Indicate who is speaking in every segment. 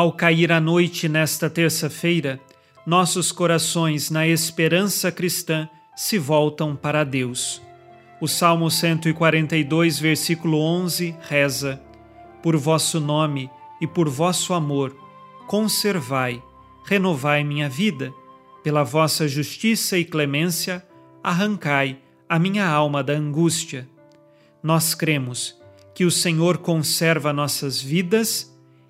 Speaker 1: Ao cair a noite nesta terça-feira, nossos corações, na esperança cristã, se voltam para Deus. O Salmo 142, versículo 11 reza: Por vosso nome e por vosso amor, conservai, renovai minha vida, pela vossa justiça e clemência, arrancai a minha alma da angústia. Nós cremos que o Senhor conserva nossas vidas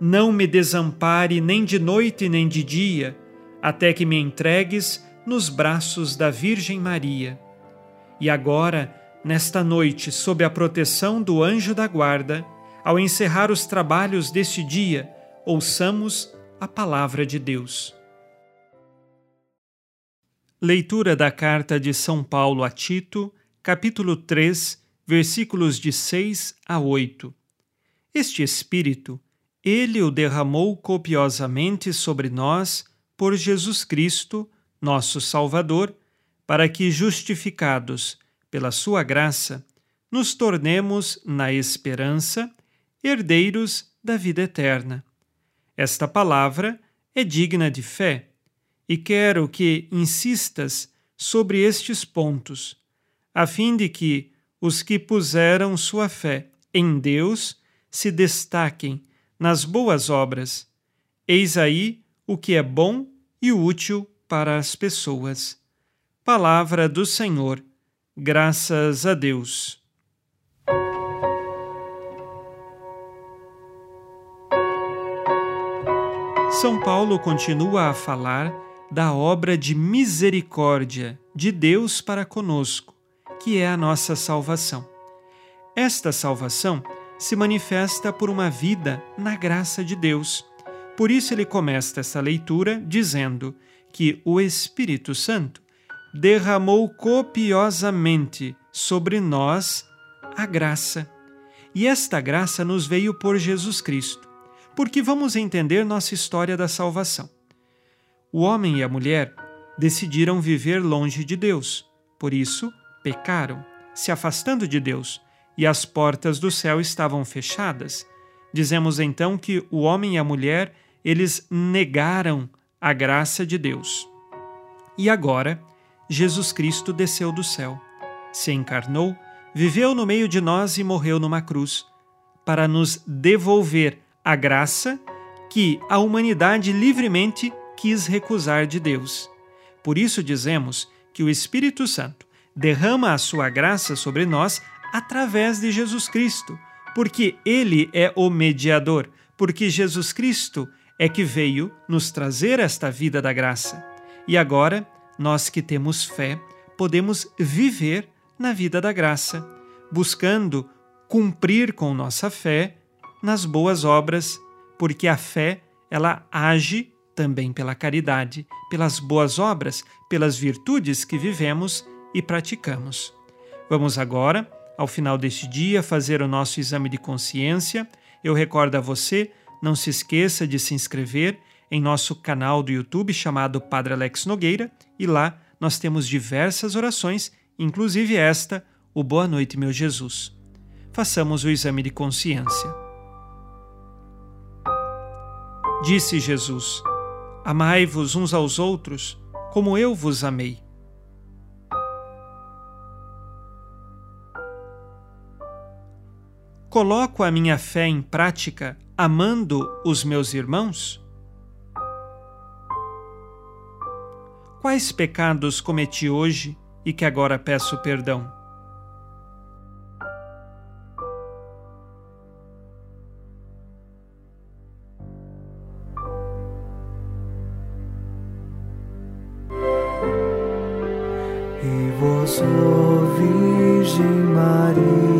Speaker 1: não me desampare nem de noite nem de dia, até que me entregues nos braços da Virgem Maria. E agora, nesta noite, sob a proteção do anjo da guarda, ao encerrar os trabalhos deste dia, ouçamos a palavra de Deus. Leitura da carta de São Paulo a Tito, capítulo 3, versículos de 6 a 8. Este Espírito, ele o derramou copiosamente sobre nós por Jesus Cristo, nosso Salvador, para que, justificados pela Sua graça, nos tornemos, na esperança, herdeiros da vida eterna. Esta palavra é digna de fé e quero que insistas sobre estes pontos, a fim de que os que puseram sua fé em Deus se destaquem nas boas obras. Eis aí o que é bom e útil para as pessoas. Palavra do Senhor, graças a Deus. São Paulo continua a falar da obra de misericórdia de Deus para conosco, que é a nossa salvação. Esta salvação se manifesta por uma vida na graça de Deus. Por isso ele começa essa leitura dizendo que o Espírito Santo derramou copiosamente sobre nós a graça. E esta graça nos veio por Jesus Cristo. Porque vamos entender nossa história da salvação. O homem e a mulher decidiram viver longe de Deus. Por isso, pecaram, se afastando de Deus, e as portas do céu estavam fechadas. Dizemos então que o homem e a mulher, eles negaram a graça de Deus. E agora, Jesus Cristo desceu do céu, se encarnou, viveu no meio de nós e morreu numa cruz, para nos devolver a graça que a humanidade livremente quis recusar de Deus. Por isso dizemos que o Espírito Santo derrama a sua graça sobre nós através de Jesus Cristo, porque ele é o mediador, porque Jesus Cristo é que veio nos trazer esta vida da graça. E agora, nós que temos fé, podemos viver na vida da graça, buscando cumprir com nossa fé nas boas obras, porque a fé ela age também pela caridade, pelas boas obras, pelas virtudes que vivemos e praticamos. Vamos agora, ao final deste dia, fazer o nosso exame de consciência. Eu recordo a você, não se esqueça de se inscrever em nosso canal do YouTube chamado Padre Alex Nogueira e lá nós temos diversas orações, inclusive esta, o Boa Noite, meu Jesus. Façamos o exame de consciência. Disse Jesus: Amai-vos uns aos outros, como eu vos amei. Coloco a minha fé em prática amando os meus irmãos? quais pecados cometi hoje e que agora peço perdão.
Speaker 2: E ó Virgem Maria,